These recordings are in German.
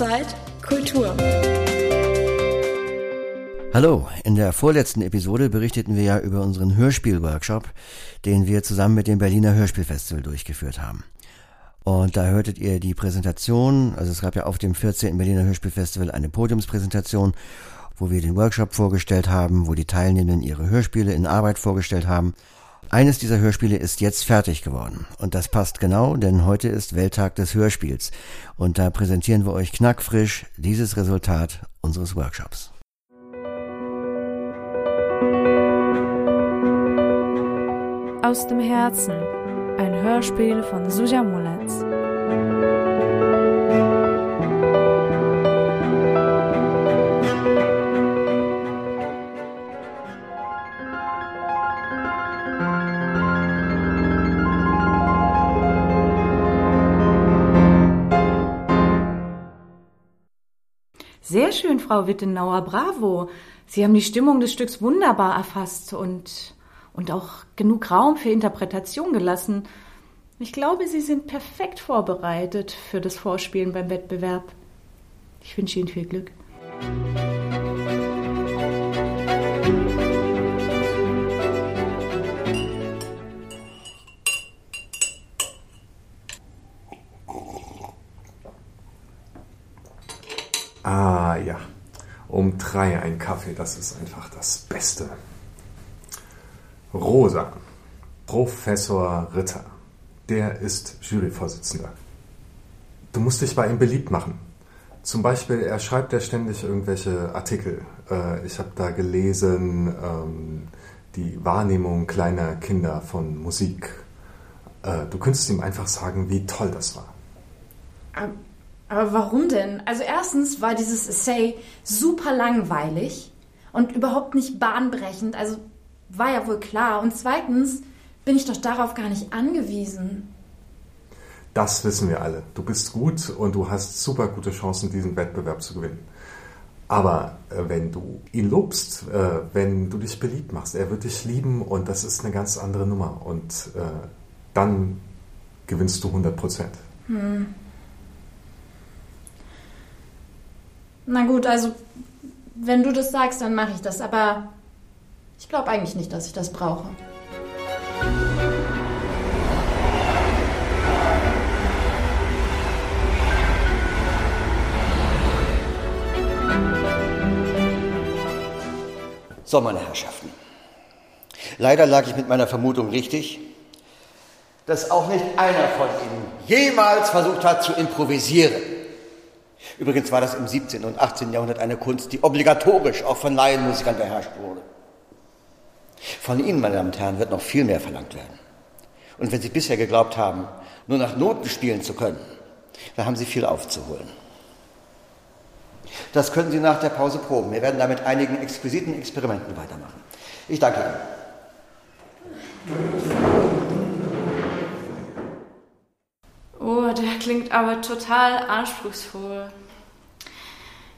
Outside Kultur. Hallo, in der vorletzten Episode berichteten wir ja über unseren Hörspielworkshop, den wir zusammen mit dem Berliner Hörspielfestival durchgeführt haben. Und da hörtet ihr die Präsentation, also es gab ja auf dem 14. Berliner Hörspielfestival eine Podiumspräsentation, wo wir den Workshop vorgestellt haben, wo die Teilnehmenden ihre Hörspiele in Arbeit vorgestellt haben. Eines dieser Hörspiele ist jetzt fertig geworden. Und das passt genau, denn heute ist Welttag des Hörspiels. Und da präsentieren wir euch knackfrisch dieses Resultat unseres Workshops. Aus dem Herzen. Ein Hörspiel von Suja Muletz. Sehr schön, Frau Wittenauer, bravo. Sie haben die Stimmung des Stücks wunderbar erfasst und, und auch genug Raum für Interpretation gelassen. Ich glaube, Sie sind perfekt vorbereitet für das Vorspielen beim Wettbewerb. Ich wünsche Ihnen viel Glück. Um drei ein Kaffee, das ist einfach das Beste. Rosa, Professor Ritter, der ist Juryvorsitzender. Du musst dich bei ihm beliebt machen. Zum Beispiel, er schreibt ja ständig irgendwelche Artikel. Äh, Ich habe da gelesen, ähm, die Wahrnehmung kleiner Kinder von Musik. Äh, Du könntest ihm einfach sagen, wie toll das war. Aber, aber warum denn? Also erstens war dieses Essay super langweilig und überhaupt nicht bahnbrechend. Also war ja wohl klar. Und zweitens bin ich doch darauf gar nicht angewiesen. Das wissen wir alle. Du bist gut und du hast super gute Chancen, diesen Wettbewerb zu gewinnen. Aber äh, wenn du ihn lobst, äh, wenn du dich beliebt machst, er wird dich lieben und das ist eine ganz andere Nummer. Und äh, dann gewinnst du 100 Prozent. Na gut, also wenn du das sagst, dann mache ich das. Aber ich glaube eigentlich nicht, dass ich das brauche. So, meine Herrschaften. Leider lag ich mit meiner Vermutung richtig, dass auch nicht einer von Ihnen jemals versucht hat zu improvisieren. Übrigens war das im 17. und 18. Jahrhundert eine Kunst, die obligatorisch auch von Laienmusikern beherrscht wurde. Von Ihnen, meine Damen und Herren, wird noch viel mehr verlangt werden. Und wenn Sie bisher geglaubt haben, nur nach Noten spielen zu können, dann haben Sie viel aufzuholen. Das können Sie nach der Pause proben. Wir werden da mit einigen exquisiten Experimenten weitermachen. Ich danke Ihnen. Der klingt aber total anspruchsvoll.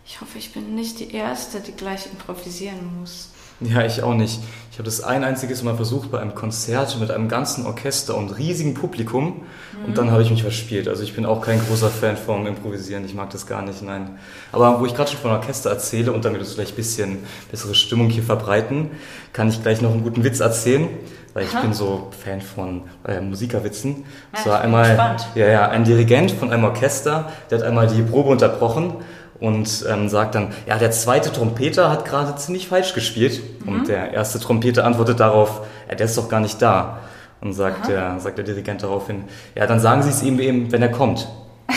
Ich hoffe, ich bin nicht die Erste, die gleich improvisieren muss. Ja, ich auch nicht. Ich habe das ein einziges Mal versucht bei einem Konzert mit einem ganzen Orchester und riesigem Publikum und dann habe ich mich verspielt. Also ich bin auch kein großer Fan vom Improvisieren. Ich mag das gar nicht, nein. Aber wo ich gerade schon von Orchester erzähle und damit wir vielleicht ein bisschen bessere Stimmung hier verbreiten, kann ich gleich noch einen guten Witz erzählen, weil ich bin so Fan von äh, Musikerwitzen. Ja, bin einmal ja, ja, ein Dirigent von einem Orchester, der hat einmal die Probe unterbrochen und ähm, sagt dann, ja, der zweite Trompeter hat gerade ziemlich falsch gespielt. Und der erste Trompeter antwortet darauf, ja, der ist doch gar nicht da. Und sagt, der, sagt der Dirigent daraufhin, ja, dann sagen Sie es ihm eben, wenn er kommt.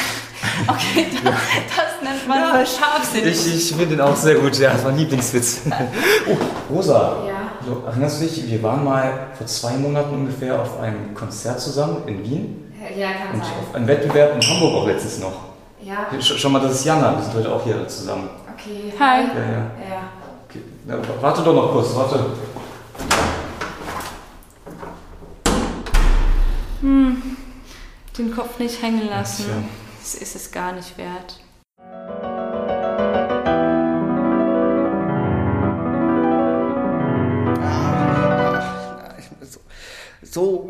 Okay, das, das nennt man mal scharfsinnig. Ich, ich finde den auch sehr gut, ja, das war ein Lieblingswitz. oh, Rosa. Ja. Du erinnerst du dich, wir waren mal vor zwei Monaten ungefähr auf einem Konzert zusammen in Wien Ja, kann und auf einem Wettbewerb in Hamburg auch letztens noch. Ja, Sch schon mal, das ist Jana, wir sind heute auch hier zusammen. okay. Hi. Ja, ja. Ja. Okay. Na, warte doch noch kurz, warte. Den Kopf nicht hängen lassen. Das ist es gar nicht wert. So, so,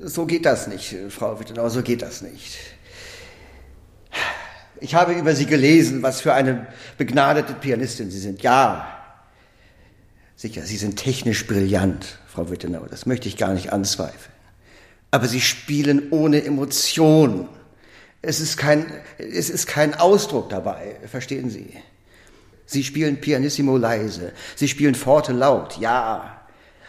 so geht das nicht, Frau Wittenau, so geht das nicht. Ich habe über Sie gelesen, was für eine begnadete Pianistin Sie sind. Ja, sicher, Sie sind technisch brillant, Frau Wittenau, das möchte ich gar nicht anzweifeln. Aber Sie spielen ohne Emotion. Es ist kein, es ist kein Ausdruck dabei, verstehen Sie? Sie spielen pianissimo leise, Sie spielen forte laut, ja.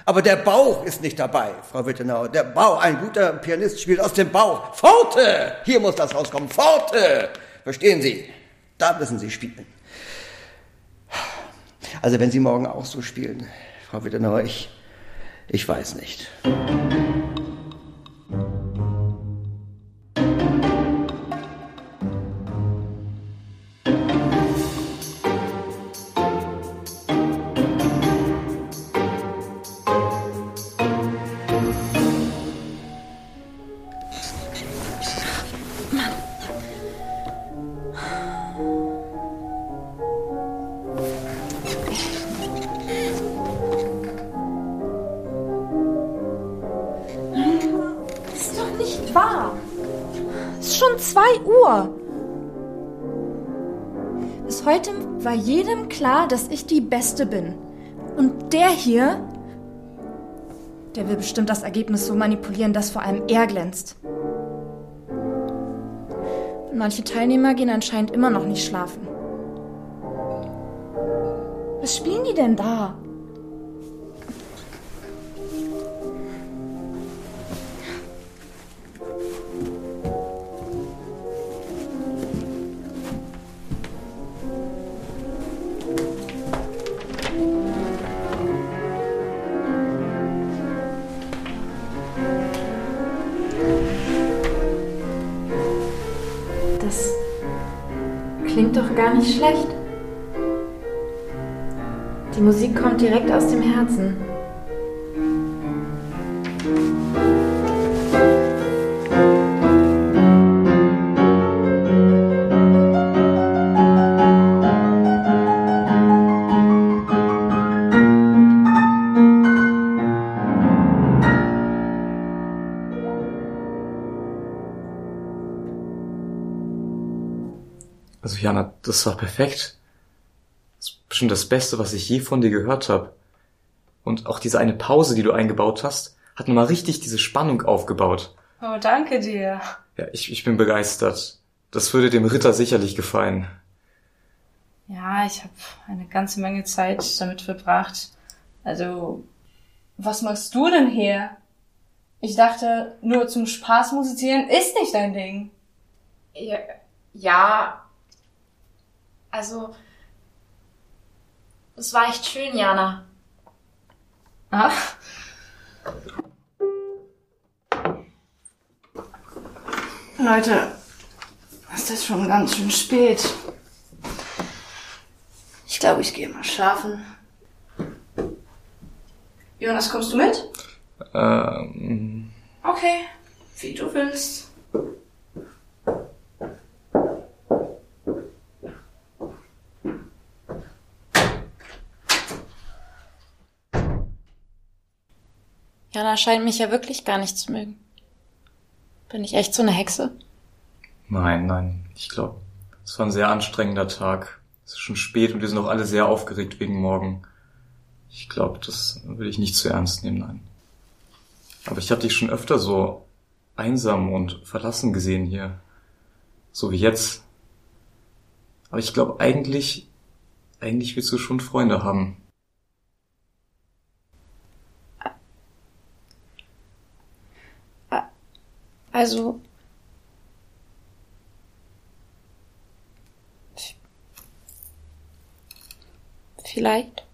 Aber der Bauch ist nicht dabei, Frau Wittenau. Der Bauch, ein guter Pianist spielt aus dem Bauch. Forte! Hier muss das rauskommen. Forte! Verstehen Sie? Da müssen Sie spielen. Also wenn Sie morgen auch so spielen, Frau Wittenau, ich, ich weiß nicht. Heute war jedem klar, dass ich die Beste bin. Und der hier, der will bestimmt das Ergebnis so manipulieren, dass vor allem er glänzt. Manche Teilnehmer gehen anscheinend immer noch nicht schlafen. Was spielen die denn da? Klingt doch gar nicht schlecht. Die Musik kommt direkt aus dem Herzen. Jana, das war perfekt. Das ist bestimmt das Beste, was ich je von dir gehört habe. Und auch diese eine Pause, die du eingebaut hast, hat nochmal richtig diese Spannung aufgebaut. Oh, danke dir. Ja, ich, ich bin begeistert. Das würde dem Ritter sicherlich gefallen. Ja, ich habe eine ganze Menge Zeit damit verbracht. Also, was machst du denn hier? Ich dachte, nur zum Spaß musizieren ist nicht dein Ding. Ja, ja. Also, es war echt schön, Jana. Ach. Leute, es ist schon ganz schön spät. Ich glaube, ich gehe mal schlafen. Jonas, kommst du mit? Ähm, Okay, wie du willst. Jana scheint mich ja wirklich gar nicht zu mögen. Bin ich echt so eine Hexe? nein, nein, ich glaube, es war ein sehr anstrengender Tag. Es ist schon spät und wir sind auch alle sehr aufgeregt wegen morgen. Ich glaube, das will ich nicht zu ernst nehmen, nein. Aber ich habe dich schon öfter so einsam und verlassen gesehen hier. So wie jetzt. Aber ich glaube, eigentlich, eigentlich willst du schon Freunde haben. Also. Vielleicht.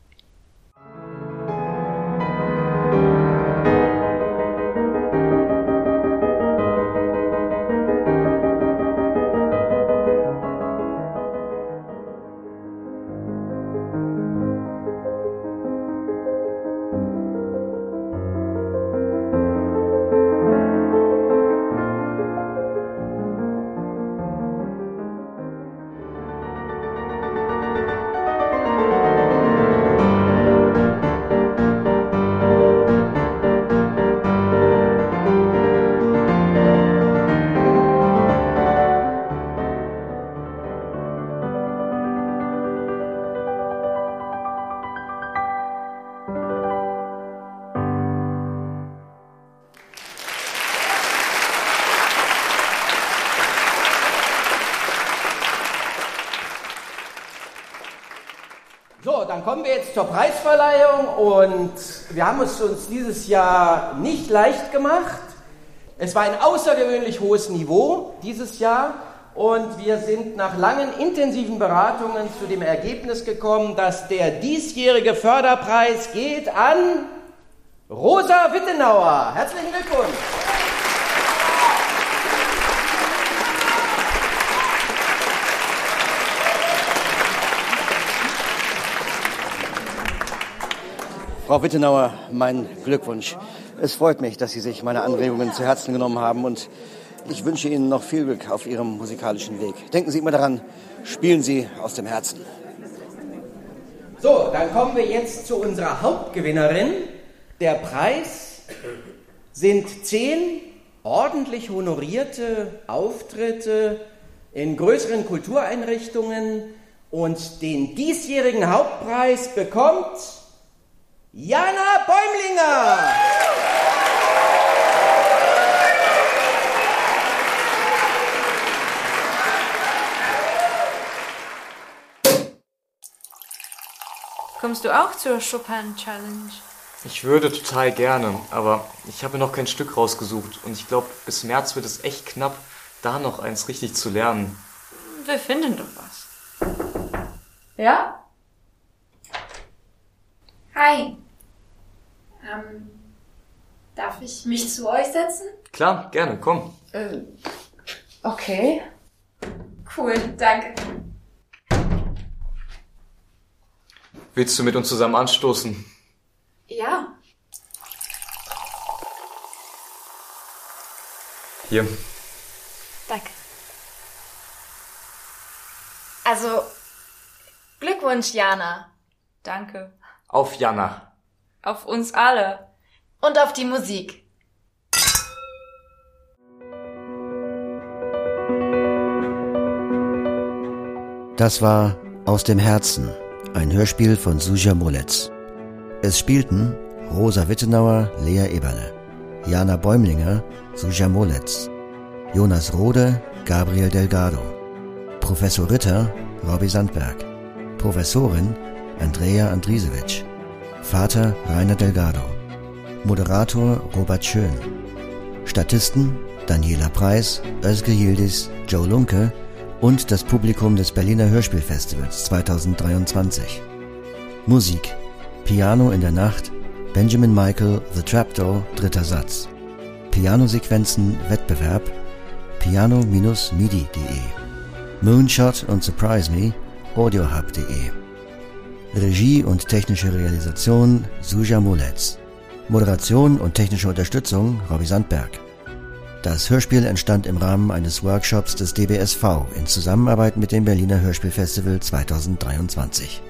Kommen wir jetzt zur Preisverleihung und wir haben es uns dieses Jahr nicht leicht gemacht. Es war ein außergewöhnlich hohes Niveau dieses Jahr und wir sind nach langen intensiven Beratungen zu dem Ergebnis gekommen, dass der diesjährige Förderpreis geht an Rosa Wittenauer. Herzlichen Glückwunsch. Frau Wittenauer, mein Glückwunsch. Es freut mich, dass Sie sich meine Anregungen zu Herzen genommen haben und ich wünsche Ihnen noch viel Glück auf Ihrem musikalischen Weg. Denken Sie immer daran, spielen Sie aus dem Herzen. So, dann kommen wir jetzt zu unserer Hauptgewinnerin. Der Preis sind zehn ordentlich honorierte Auftritte in größeren Kultureinrichtungen und den diesjährigen Hauptpreis bekommt Jana Bäumlinger. Kommst du auch zur Chopin Challenge? Ich würde total gerne, aber ich habe noch kein Stück rausgesucht und ich glaube, bis März wird es echt knapp, da noch eins richtig zu lernen. Wir finden doch was. Ja? Hi. Ähm, darf ich mich zu euch setzen? Klar, gerne, komm. Äh, okay. Cool, danke. Willst du mit uns zusammen anstoßen? Ja. Hier. Danke. Also, Glückwunsch, Jana. Danke. Auf Jana. Auf uns alle. Und auf die Musik. Das war Aus dem Herzen, ein Hörspiel von Suja Moletz. Es spielten Rosa Wittenauer, Lea Eberle, Jana Bäumlinger, Suja Moletz, Jonas Rode, Gabriel Delgado, Professor Ritter, Robby Sandberg, Professorin Andrea Andrisewitsch, Vater Rainer Delgado, Moderator Robert Schön, Statisten Daniela Preis, Özge Yildiz, Joe Lunke und das Publikum des Berliner Hörspielfestivals 2023. Musik Piano in der Nacht, Benjamin Michael, The Trapdoor, dritter Satz. Pianosequenzen, Wettbewerb, piano-midi.de. Moonshot und Surprise Me, audiohub.de. Regie und technische Realisation, Suja Moletz. Moderation und technische Unterstützung, Robbie Sandberg. Das Hörspiel entstand im Rahmen eines Workshops des DBSV in Zusammenarbeit mit dem Berliner Hörspielfestival 2023.